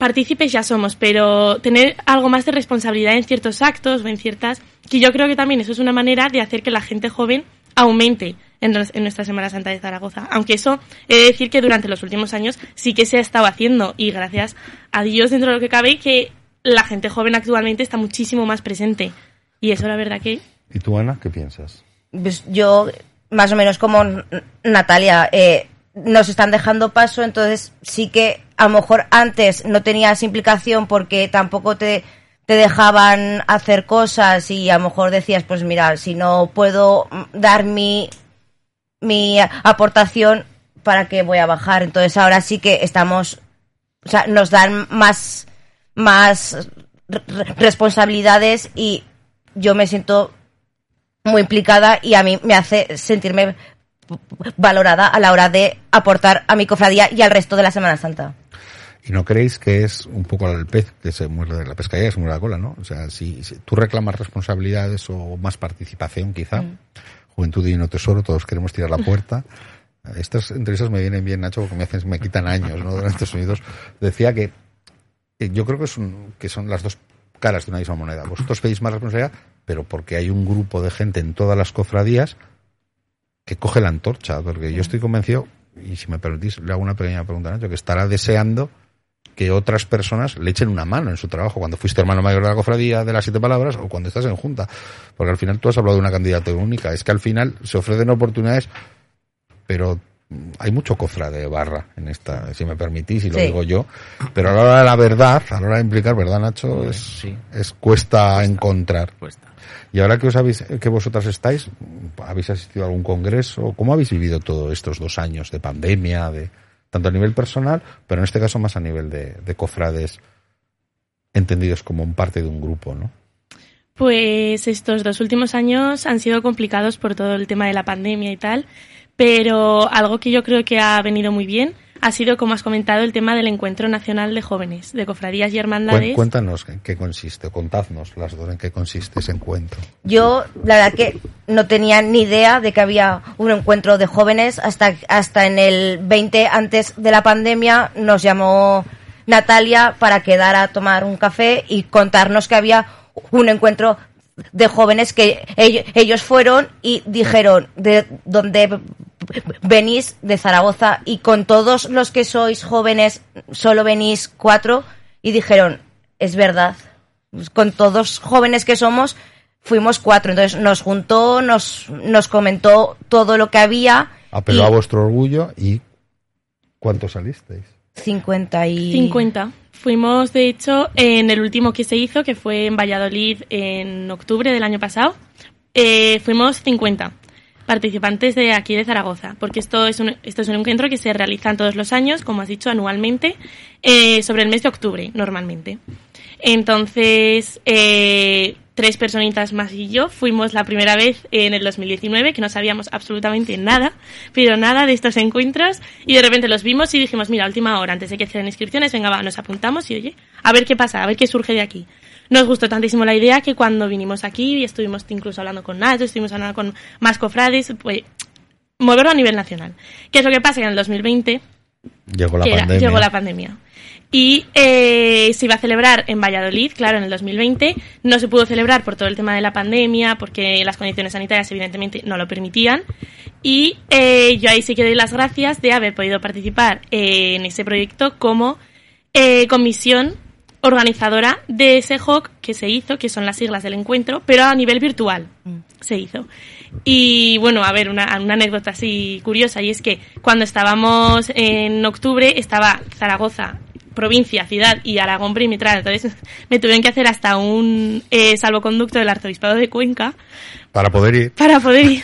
partícipes ya somos, pero tener algo más de responsabilidad en ciertos actos o en ciertas, que yo creo que también eso es una manera de hacer que la gente joven aumente en, nuestra Semana Santa de Zaragoza. Aunque eso he de decir que durante los últimos años sí que se ha estado haciendo y gracias a Dios dentro de lo que cabe que la gente joven actualmente está muchísimo más presente. Y eso la verdad que... ¿Y tú, Ana, qué piensas? Pues yo, más o menos como Natalia, eh, nos están dejando paso, entonces sí que a lo mejor antes no tenías implicación porque tampoco te, te dejaban hacer cosas y a lo mejor decías, pues mira, si no puedo dar mi, mi aportación, ¿para qué voy a bajar? Entonces ahora sí que estamos, o sea, nos dan más, más responsabilidades y yo me siento muy implicada y a mí me hace sentirme valorada a la hora de aportar a mi cofradía y al resto de la Semana Santa. ¿Y no creéis que es un poco el pez que se muerde la pescadilla, se muerde la cola, no? O sea, si, tú reclamas responsabilidades o más participación, quizá, mm. Juventud y no tesoro, todos queremos tirar la puerta. Estas entrevistas me vienen bien, Nacho, porque me hacen, me quitan años, ¿no? Durante estos unidos. Decía que eh, yo creo que son, que son las dos caras de una misma moneda. Vosotros pedís más responsabilidad, pero porque hay un grupo de gente en todas las cofradías que coge la antorcha, porque yo estoy convencido, y si me permitís, le hago una pequeña pregunta, Nacho, que estará deseando que otras personas le echen una mano en su trabajo, cuando fuiste hermano mayor de la cofradía de las siete palabras o cuando estás en junta. Porque al final tú has hablado de una candidatura única. Es que al final se ofrecen oportunidades, pero hay mucho cofrade barra en esta, si me permitís, y lo digo yo. Pero a la hora de la verdad, a la hora de implicar, ¿verdad, Nacho? Es, es cuesta, encontrar. Cuesta. Y ahora que os habéis, que vosotras estáis, ¿habéis asistido a algún congreso? ¿Cómo habéis vivido todos estos dos años de pandemia, de, tanto a nivel personal, pero en este caso más a nivel de, de cofrades entendidos como parte de un grupo, ¿no? Pues estos dos últimos años han sido complicados por todo el tema de la pandemia y tal, pero algo que yo creo que ha venido muy bien ha sido, como has comentado, el tema del Encuentro Nacional de Jóvenes, de Cofradías y Hermandades. Cuéntanos en qué consiste, contadnos las dos en qué consiste ese encuentro. Yo, la verdad que no tenía ni idea de que había un encuentro de jóvenes hasta, hasta en el 20 antes de la pandemia nos llamó Natalia para quedar a tomar un café y contarnos que había un encuentro de jóvenes que ellos fueron y dijeron de dónde venís de Zaragoza y con todos los que sois jóvenes solo venís cuatro y dijeron, es verdad, con todos jóvenes que somos fuimos cuatro, entonces nos juntó, nos, nos comentó todo lo que había. Apeló a vuestro orgullo y ¿cuántos salisteis? 50 y... 50. Fuimos, de hecho, en el último que se hizo, que fue en Valladolid en octubre del año pasado, eh, fuimos 50 participantes de aquí de Zaragoza, porque esto es un, esto es un encuentro que se realiza todos los años, como has dicho, anualmente, eh, sobre el mes de octubre, normalmente. Entonces, eh, tres personitas más y yo fuimos la primera vez en el 2019, que no sabíamos absolutamente nada, pero nada de estos encuentros, y de repente los vimos y dijimos, mira, última hora, antes de que cierren inscripciones, venga, va, nos apuntamos y oye, a ver qué pasa, a ver qué surge de aquí. Nos gustó tantísimo la idea que cuando vinimos aquí y estuvimos incluso hablando con Nacho, estuvimos hablando con más cofrades, pues moverlo a nivel nacional. ¿Qué es lo que pasa? Que en el 2020 Llegó la que era- pandemia. llegó la pandemia. Y eh, se iba a celebrar en Valladolid, claro, en el 2020. No se pudo celebrar por todo el tema de la pandemia, porque las condiciones sanitarias evidentemente no lo permitían. Y eh, yo ahí sí que doy las gracias de haber podido participar eh, en ese proyecto como eh, comisión organizadora de ese HOC que se hizo, que son las siglas del encuentro, pero a nivel virtual se hizo. Y bueno, a ver, una, una anécdota así curiosa, y es que cuando estábamos en octubre estaba Zaragoza, provincia, ciudad y Aragón perimetral, entonces me tuvieron que hacer hasta un eh, salvoconducto del arzobispado de Cuenca. Para poder ir. para poder ir,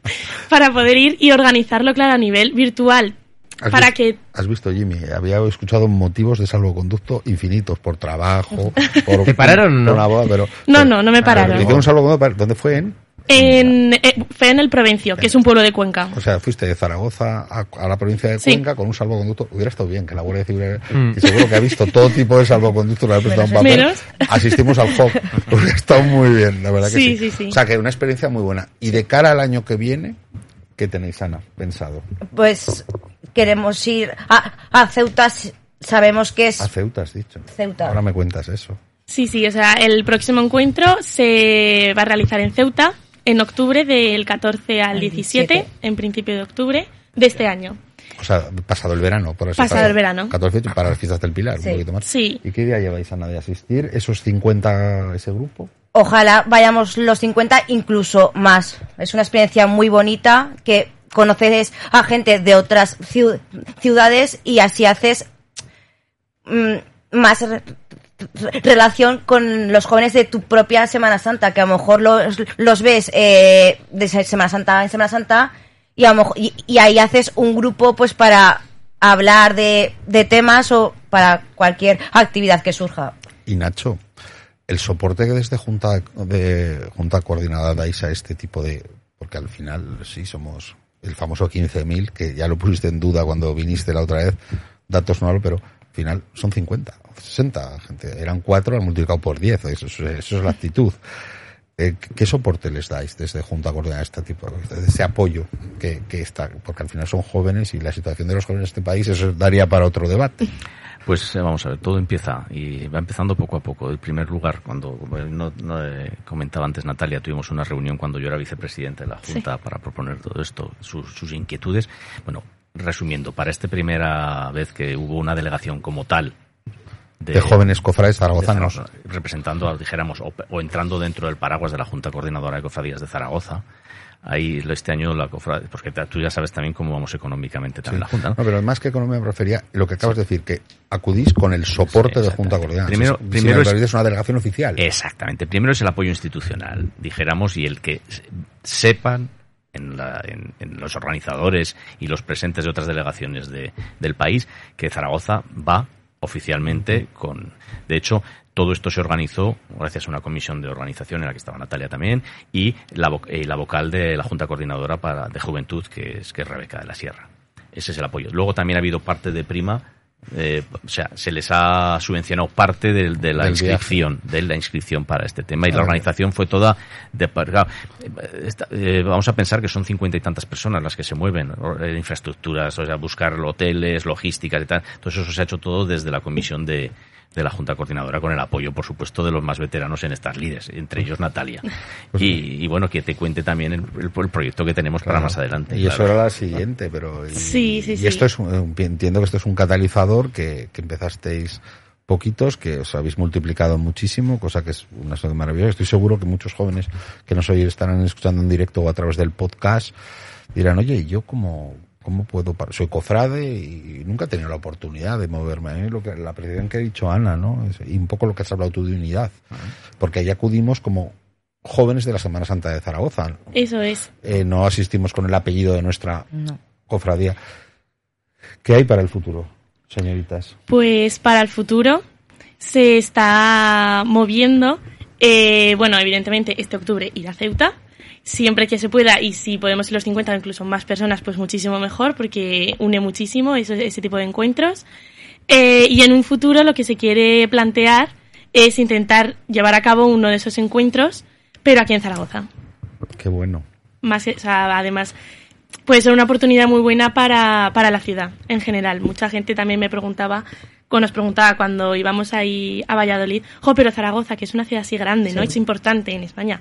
para poder ir y organizarlo, claro, a nivel virtual, ¿Has para visto- que Has visto, Jimmy, había escuchado motivos de salvoconducto infinitos, por trabajo, por... ¿Te pararon o no? por una boda, pero... No, pero- no, no me pararon. Hicieron un salvoconducto, para- ¿dónde fue? En? en, eh, fue en el Provencio, que es un pueblo de Cuenca. O sea, fuiste de Zaragoza a, a la provincia de Sí. Cuenca con un salvoconducto. Hubiera estado bien que la Guardia Civil, Mm. que seguro que ha visto todo tipo de salvoconductos, le ha prestado un papel. Menos. Asistimos al HOP. Hubiera estado muy bien, la verdad que sí. Sí, sí, sí. O sea, que una experiencia muy buena. Y de cara al año que viene, ¿qué tenéis, Ana, pensado? Pues queremos ir a, a Ceuta, sabemos que es A Ceuta, has dicho. Ceuta. Ahora me cuentas eso. Sí, sí, o sea, el próximo encuentro se va a realizar en Ceuta en octubre del 14 al Al 17, 17. en principio de octubre de este año. O sea, pasado el verano, por eso. Pasado para- el verano. 14 para las fiestas del Pilar, Sí. un poquito más. Sí. ¿Y qué día lleváis, Ana, de asistir? ¿Esos 50, ese grupo? Ojalá vayamos los 50, incluso más. Es una experiencia muy bonita que conoces a gente de otras ciu- ciudades y así haces mm, más re- re- relación con los jóvenes de tu propia Semana Santa, que a lo mejor los, los ves eh, de se- Semana Santa en Semana Santa y, a lo y, y ahí haces un grupo pues para hablar de, de temas o para cualquier actividad que surja. Y Nacho, el soporte que desde Junta de Junta Coordinada dais a este tipo de... Porque al final sí somos el famoso 15.000, que ya lo pusiste en duda cuando viniste la otra vez, datos no hablo, pero al final son 50, 60 gente. Eran cuatro, han multiplicado por 10, eso, es- la actitud. Eh, ¿Qué soporte les dais desde Junta a este tipo de ese apoyo que, que está? Porque al final son jóvenes y la situación de los jóvenes de este país, eso daría para otro debate. Pues eh, vamos a ver, todo empieza y va empezando poco a poco. En primer lugar, cuando como no, no, eh, comentaba antes Natalia, tuvimos una reunión cuando yo era vicepresidente de la Junta para proponer todo esto, sus, sus inquietudes. Bueno, resumiendo, para esta primera vez que hubo una delegación como tal De, jóvenes cofrades de zaragozanos. Zaragoza, representando, dijéramos, o, o entrando dentro del paraguas de la Junta Coordinadora de Cofradías de Zaragoza. Ahí este año la cofradía, porque tú ya sabes también cómo vamos económicamente también la Junta. ¿no? No, pero más que economía me refería lo que acabas de decir, que acudís con el soporte Sí, de Junta. Coordinada. Primero- Si- primero me es- una delegación oficial. Exactamente. Primero es el apoyo institucional, dijéramos, y el que se- sepan en, la- en- en los organizadores y los presentes de otras delegaciones de- del país que Zaragoza va oficialmente con. De hecho, todo esto se organizó gracias a una comisión de organización en la que estaba Natalia también y la, eh, la vocal de la Junta Coordinadora para, de Juventud, que es, que es Rebeca de la Sierra. Ese es el apoyo. Luego también ha habido parte de prima, eh, o sea, se les ha subvencionado parte de, de la Del viaje. inscripción, de la inscripción para este tema. Y la organización fue toda de claro, eh, esta- eh, vamos a pensar que son cincuenta y tantas personas las que se mueven, eh, infraestructuras, o sea, buscar hoteles, logísticas y tal. Entonces eso se ha hecho todo desde la comisión de, de la Junta Coordinadora con el apoyo, por supuesto, de los más veteranos en estas líderes, entre ellos Natalia. Y, y bueno, que te cuente también el, el- el proyecto que tenemos para más adelante. Y eso era la siguiente, pero... Y, Sí, sí, y sí. esto es, un- entiendo que esto es un catalizador que, que empezasteis poquitos, que os habéis multiplicado muchísimo, cosa que es una cosa maravillosa. Estoy seguro que muchos jóvenes que nos hoy estarán escuchando en directo o a través del podcast dirán, oye, ¿y yo cómo, cómo puedo? par-?". Soy cofrade y nunca he tenido la oportunidad de moverme. A mí lo que, la apreciación que ha dicho Ana, ¿no? Y un poco lo que has hablado tú de unidad. Porque ahí acudimos como jóvenes de la Semana Santa de Zaragoza. Eso es. Eh, no asistimos con el apellido de nuestra No. cofradía. ¿Qué hay para el futuro, señoritas? Pues para el futuro se está moviendo Eh, bueno, evidentemente este octubre ir a Ceuta, siempre que se pueda y si podemos ser los 50 o incluso más personas, pues muchísimo mejor porque une muchísimo eso- ese tipo de encuentros. Eh, y en un futuro lo que se quiere plantear es intentar llevar a cabo uno de esos encuentros, pero aquí en Zaragoza. Qué bueno. Más, o sea, además, puede ser una oportunidad muy buena para, para la ciudad en general. Mucha gente también me preguntaba, o nos preguntaba cuando íbamos ahí a Valladolid, jo, pero Zaragoza, que es una ciudad así grande, ¿no? Es importante en España.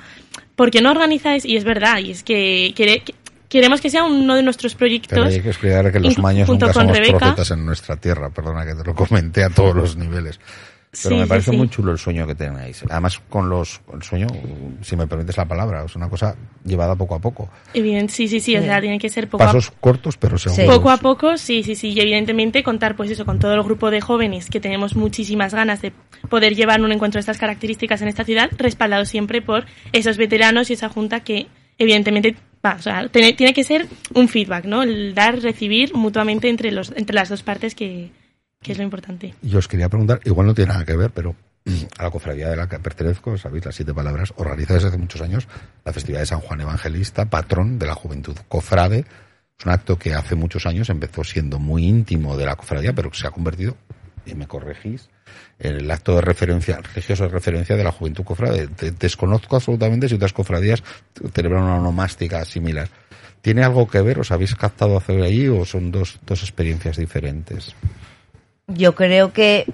¿Por qué no organizáis? Y es verdad, y es que, quiere- queremos que sea uno de nuestros Pero proyectos. hay que explicar que los maños nunca somos Rebeca. profetas en nuestra tierra. Perdona que te lo comenté a todos los niveles. Pero Sí, me parece sí. muy chulo el sueño que tenéis. Además, con los, el sueño, si me permites la palabra, es una cosa llevada poco a poco. Evidente, sí, sí, sí, o sea, tiene que ser poco a Pasos cortos, pero seguros. Poco a poco, sí, sí, sí. Y evidentemente contar, pues eso, con todo el grupo de jóvenes que tenemos muchísimas ganas de poder llevar un encuentro de estas características en esta ciudad, respaldado siempre por esos veteranos y esa junta que, evidentemente, va, o sea, tiene, tiene que ser un feedback, ¿no? El dar, recibir mutuamente entre, los, entre las dos partes que, que es lo importante. Yo os quería preguntar, igual no tiene nada que ver, pero mm, a la cofradía de la que pertenezco, sabéis las siete palabras, organiza desde hace muchos años la festividad de San Juan Evangelista, patrón de la juventud cofrade. Es un acto que hace muchos años empezó siendo muy íntimo de la cofradía, pero que se ha convertido, y me corregís, en el acto de referencia, religioso de referencia de la juventud cofrade. Desconozco absolutamente si otras cofradías celebran una onomástica similar. ¿Tiene algo que ver? ¿Os habéis captado hacer allí o son dos, dos experiencias diferentes? Yo creo que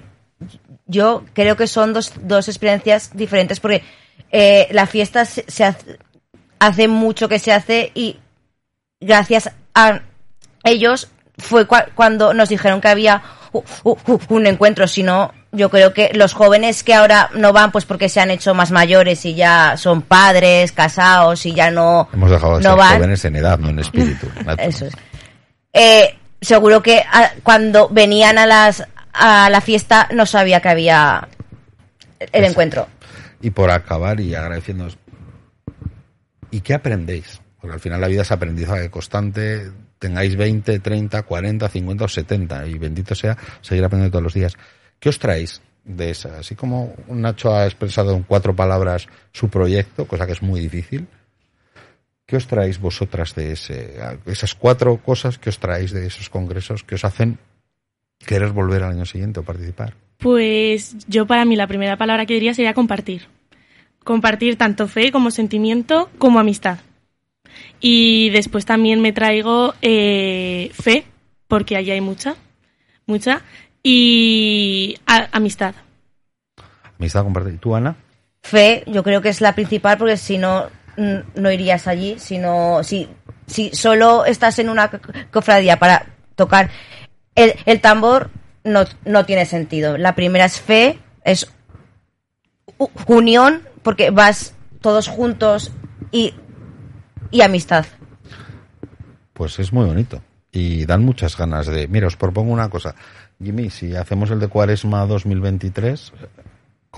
yo creo que son dos, dos experiencias diferentes porque eh, la fiesta se, se hace, hace mucho que se hace y gracias a ellos fue cua- cuando nos dijeron que había un encuentro, si no, yo creo que los jóvenes que ahora no van pues porque se han hecho más mayores y ya son padres, casados y ya no, Hemos dejado de no ser van. jóvenes en edad, no en espíritu. Eso es. Eh, seguro que ah, cuando venían a las a la fiesta no sabía que había el Exacto. encuentro. Y por acabar y agradeciéndoos, ¿y qué aprendéis? Porque al final la vida es aprendizaje constante, tengáis 20, 30, 40, 50 o 70, y bendito sea seguir aprendiendo todos los días. ¿Qué os traéis de esa? Así como Nacho ha expresado en cuatro palabras su proyecto, cosa que es muy difícil, ¿qué os traéis vosotras de ese, esas cuatro cosas que os traéis de esos congresos que os hacen querer volver al año siguiente o participar? Pues yo para mí la primera palabra que diría sería compartir. Compartir tanto fe como sentimiento como amistad. Y después también me traigo eh, fe, porque allí hay mucha, mucha, y a- amistad. Amistad compartida. ¿Y tú, Ana? Fe, yo creo que es la principal porque si no no irías allí, si no si si solo estás en una co- cofradía para tocar el, el tambor no, no tiene sentido. La primera es fe, es unión porque vas todos juntos y y amistad. Pues es muy bonito. Y dan muchas ganas de... Mira, os propongo una cosa. Jimmy, si hacemos el de Cuaresma 2023,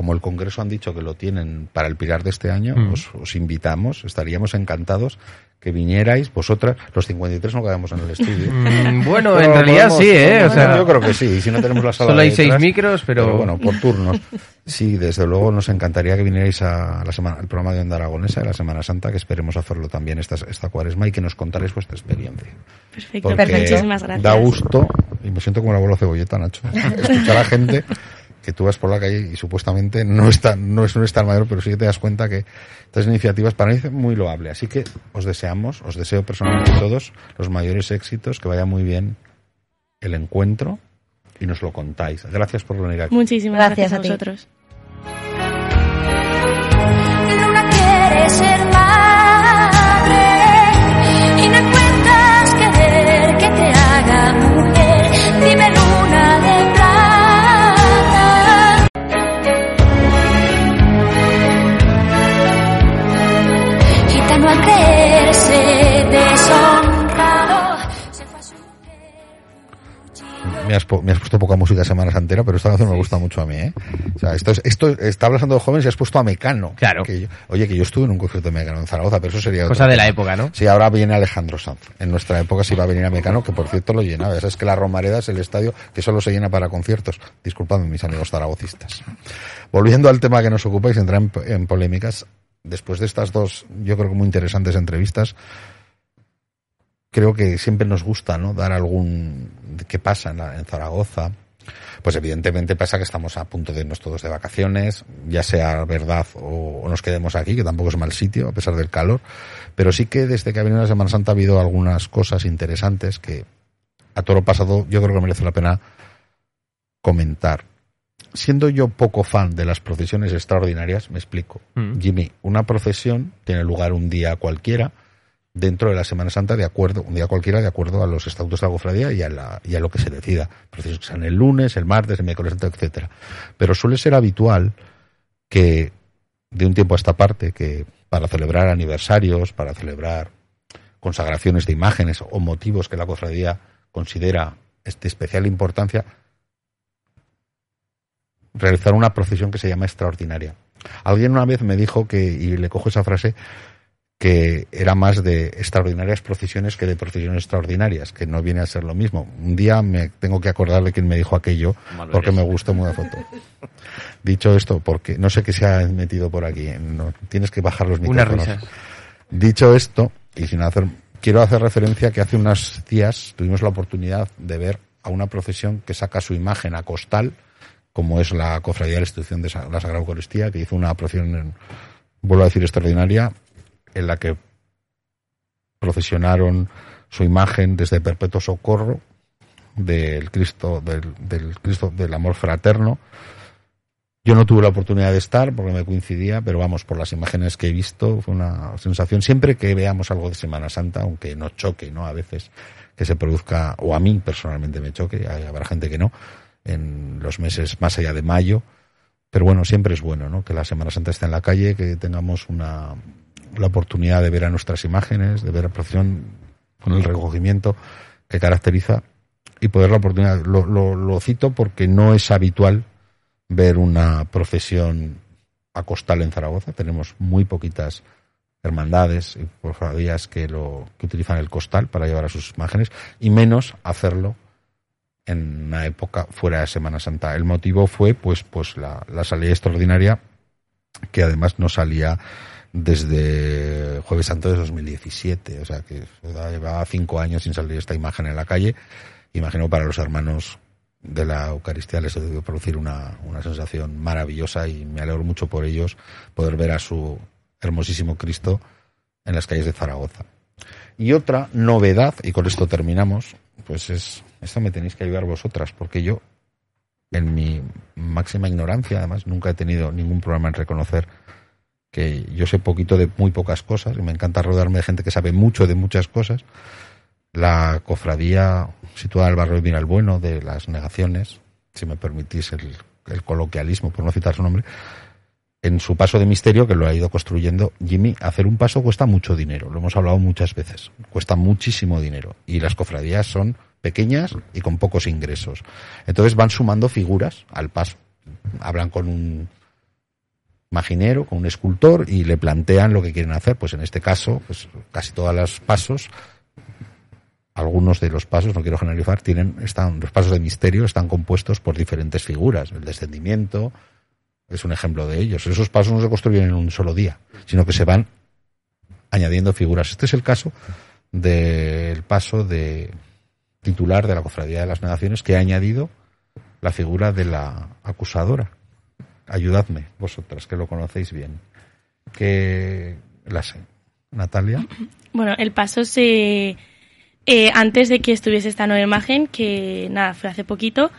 como el Congreso han dicho que lo tienen para el Pilar de este año, Mm. os, os invitamos, estaríamos encantados que vinierais, vosotras, los 53 no quedamos en el estudio. Mm, bueno, Pero en realidad podemos- sí, ¿eh? O sea, yo creo que sí, y si no tenemos la sala solo hay de seis micros, pero... bueno, por turnos. Sí, desde luego nos encantaría que vinierais a la semana, al programa de Onda Aragonesa de la Semana Santa, que esperemos hacerlo también esta, esta cuaresma y que nos contaréis vuestra experiencia. Perfecto, Porque muchísimas gracias. da gusto, y me siento como la abuela cebolleta, Nacho, escuchar a gente que tú vas por la calle y supuestamente no está, no es, no es tan mayor, pero sí que te das cuenta que estas iniciativas para mí es muy loable. Así que os deseamos, os deseo personalmente a todos los mayores éxitos, que vaya muy bien el encuentro y nos lo contáis. Gracias por venir aquí. Muchísimas Gracias gracias, a a ti. vosotros. Luna quiere ser madre y me cuentas querer que te haga mujer. Al creerse deshonrado se fue a su me has, me has puesto poca música Semana Santera, pero esta canción me gusta mucho a mí, ¿eh? O sea, esto, es, esto está hablando de jóvenes y has puesto a Mecano. Claro. Que yo- oye, que yo estuve en un concierto de Mecano en Zaragoza, pero eso sería... Cosa de la época, ¿no? Sí, ahora viene Alejandro Sanz. En nuestra época sí va a venir a Mecano, que por cierto lo llenaba. Ya sabes que la Romareda es el estadio que solo se llena para conciertos. Disculpadme, mis amigos zaragocistas. Volviendo al tema que nos ocupa y sin entrar en, en polémicas, después de estas dos, yo creo que muy interesantes entrevistas, creo que siempre nos gusta, ¿no? Dar algún, qué pasa en, la- en Zaragoza. Pues evidentemente pasa que estamos a punto de irnos todos de vacaciones, ya sea verdad o, o nos quedemos aquí, que tampoco es mal sitio, a pesar del calor. Pero sí que desde que ha venido la Semana Santa ha habido algunas cosas interesantes que a toro pasado yo creo que merece la pena comentar. Siendo yo poco fan de las procesiones extraordinarias, me explico. Mm. Jimmy, una procesión tiene lugar un día cualquiera dentro de la Semana Santa de acuerdo, un día cualquiera de acuerdo a los estatutos de la cofradía y a, la, y a lo que se decida. Procesiones que sean el lunes, el martes, el miércoles etcétera. Pero suele ser habitual que de un tiempo a esta parte, que para celebrar aniversarios, para celebrar consagraciones de imágenes o motivos que la cofradía considera de especial importancia, realizar una procesión que se llama extraordinaria. Alguien una vez me dijo que, y le cojo esa frase, que era más de extraordinarias procesiones que de procesiones extraordinarias, que no viene a ser lo mismo. Un día me tengo que acordar de quién me dijo aquello, porque me gustó muy la foto. Dicho esto, porque no sé qué se ha metido por aquí, no, tienes que bajar los Una micrófonos. risa. Dicho esto, y sin hacer, quiero hacer referencia que hace unos días tuvimos la oportunidad de ver a una procesión que saca su imagen a costal, como es la Cofradía de la Institución de la Sagrada Eucaristía, que hizo una procesión, vuelvo a decir, extraordinaria, en la que procesionaron su imagen desde Perpetuo Socorro del Cristo, del, del Cristo del amor fraterno. Yo no tuve la oportunidad de estar porque me coincidía, pero vamos, por las imágenes que he visto, fue una sensación. Siempre que veamos algo de Semana Santa, aunque nos choque, ¿no? A veces que se produzca, o a mí personalmente me choque, habrá gente que no, en los meses más allá de mayo. Pero bueno, siempre es bueno, ¿no? Que la Semana Santa esté en la calle, que tengamos una, la oportunidad de ver a nuestras imágenes, de ver la procesión con el recogimiento que caracteriza y poder la oportunidad. Lo, lo, cito porque no es habitual ver una procesión a costal en Zaragoza. Tenemos muy poquitas hermandades y cofradías que lo que utilizan el costal para llevar a sus imágenes y menos hacerlo en una época fuera de Semana Santa. El motivo fue pues pues la, la salida extraordinaria que además no salía desde Jueves Santo de 2017, o sea que llevaba cinco años sin salir esta imagen en la calle. Imagino para los hermanos de la Eucaristía les debe producir una, una sensación maravillosa y me alegro mucho por ellos poder ver a su hermosísimo Cristo en las calles de Zaragoza. Y otra novedad, y con esto terminamos, pues es, esto me tenéis que ayudar vosotras, porque yo, en mi máxima ignorancia, además, nunca he tenido ningún problema en reconocer que yo sé poquito de muy pocas cosas y me encanta rodearme de gente que sabe mucho de muchas cosas. La cofradía situada en el barrio de Vinalbueno de las negaciones, si me permitís el, el coloquialismo, por no citar su nombre, en su paso de misterio, que lo ha ido construyendo Jimmy, hacer un paso cuesta mucho dinero, lo hemos hablado muchas veces, cuesta muchísimo dinero. Y las cofradías son pequeñas y con pocos ingresos. Entonces van sumando figuras al paso. Hablan con un maginero, con un escultor y le plantean lo que quieren hacer. Pues en este caso, pues casi todos los pasos, algunos de los pasos, no quiero generalizar, tienen, están, los pasos de misterio están compuestos por diferentes figuras. El descendimiento es un ejemplo de ellos. Esos pasos no se construyen en un solo día, sino que se van añadiendo figuras. Este es el caso del paso de titular de la Cofradía de las Negaciones que ha añadido la figura de la acusadora. Ayudadme, vosotras, que lo conocéis bien. Que la sé. Natalia. Bueno, el paso se... eh, antes de que estuviese esta nueva imagen, que nada, fue hace poquito,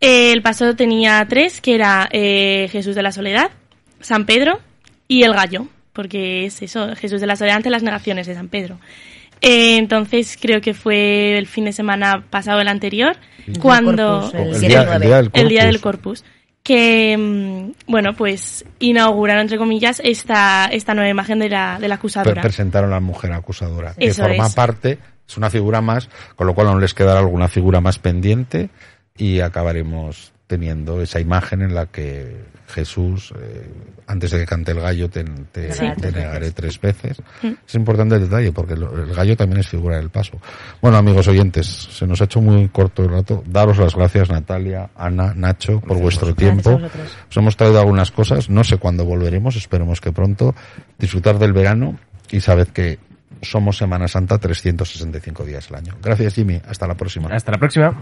eh, el paso tenía tres, que era eh, Jesús de la Soledad, San Pedro y el gallo, porque es eso, Jesús de la Soledad ante las negaciones de San Pedro. Eh, entonces creo que fue el fin de semana pasado, el anterior, cuando... Corpus, el El día día, nueve. el día del el día del Corpus. Que, mm, bueno, pues inauguraron, entre comillas, esta, esta nueva imagen de la, de la Pre- acusadora. presentaron a la mujer acusadora, que Eso forma es. parte, es una figura más, con lo cual aún les quedará alguna figura más pendiente y acabaremos teniendo esa imagen en la que Jesús, eh, antes de que cante el gallo, te, te- Sí. te negaré tres veces. Es importante el detalle porque lo- el gallo también es figura del paso. Bueno, amigos oyentes, se nos ha hecho muy corto el rato. Daros las gracias, Natalia, Ana, Nacho, por vuestro tiempo. Os hemos traído algunas cosas, no sé cuándo volveremos, esperemos que pronto. Disfrutar del verano y sabed que somos Semana Santa 365 días al año. Gracias, Jimmy. Hasta la próxima. Hasta la próxima.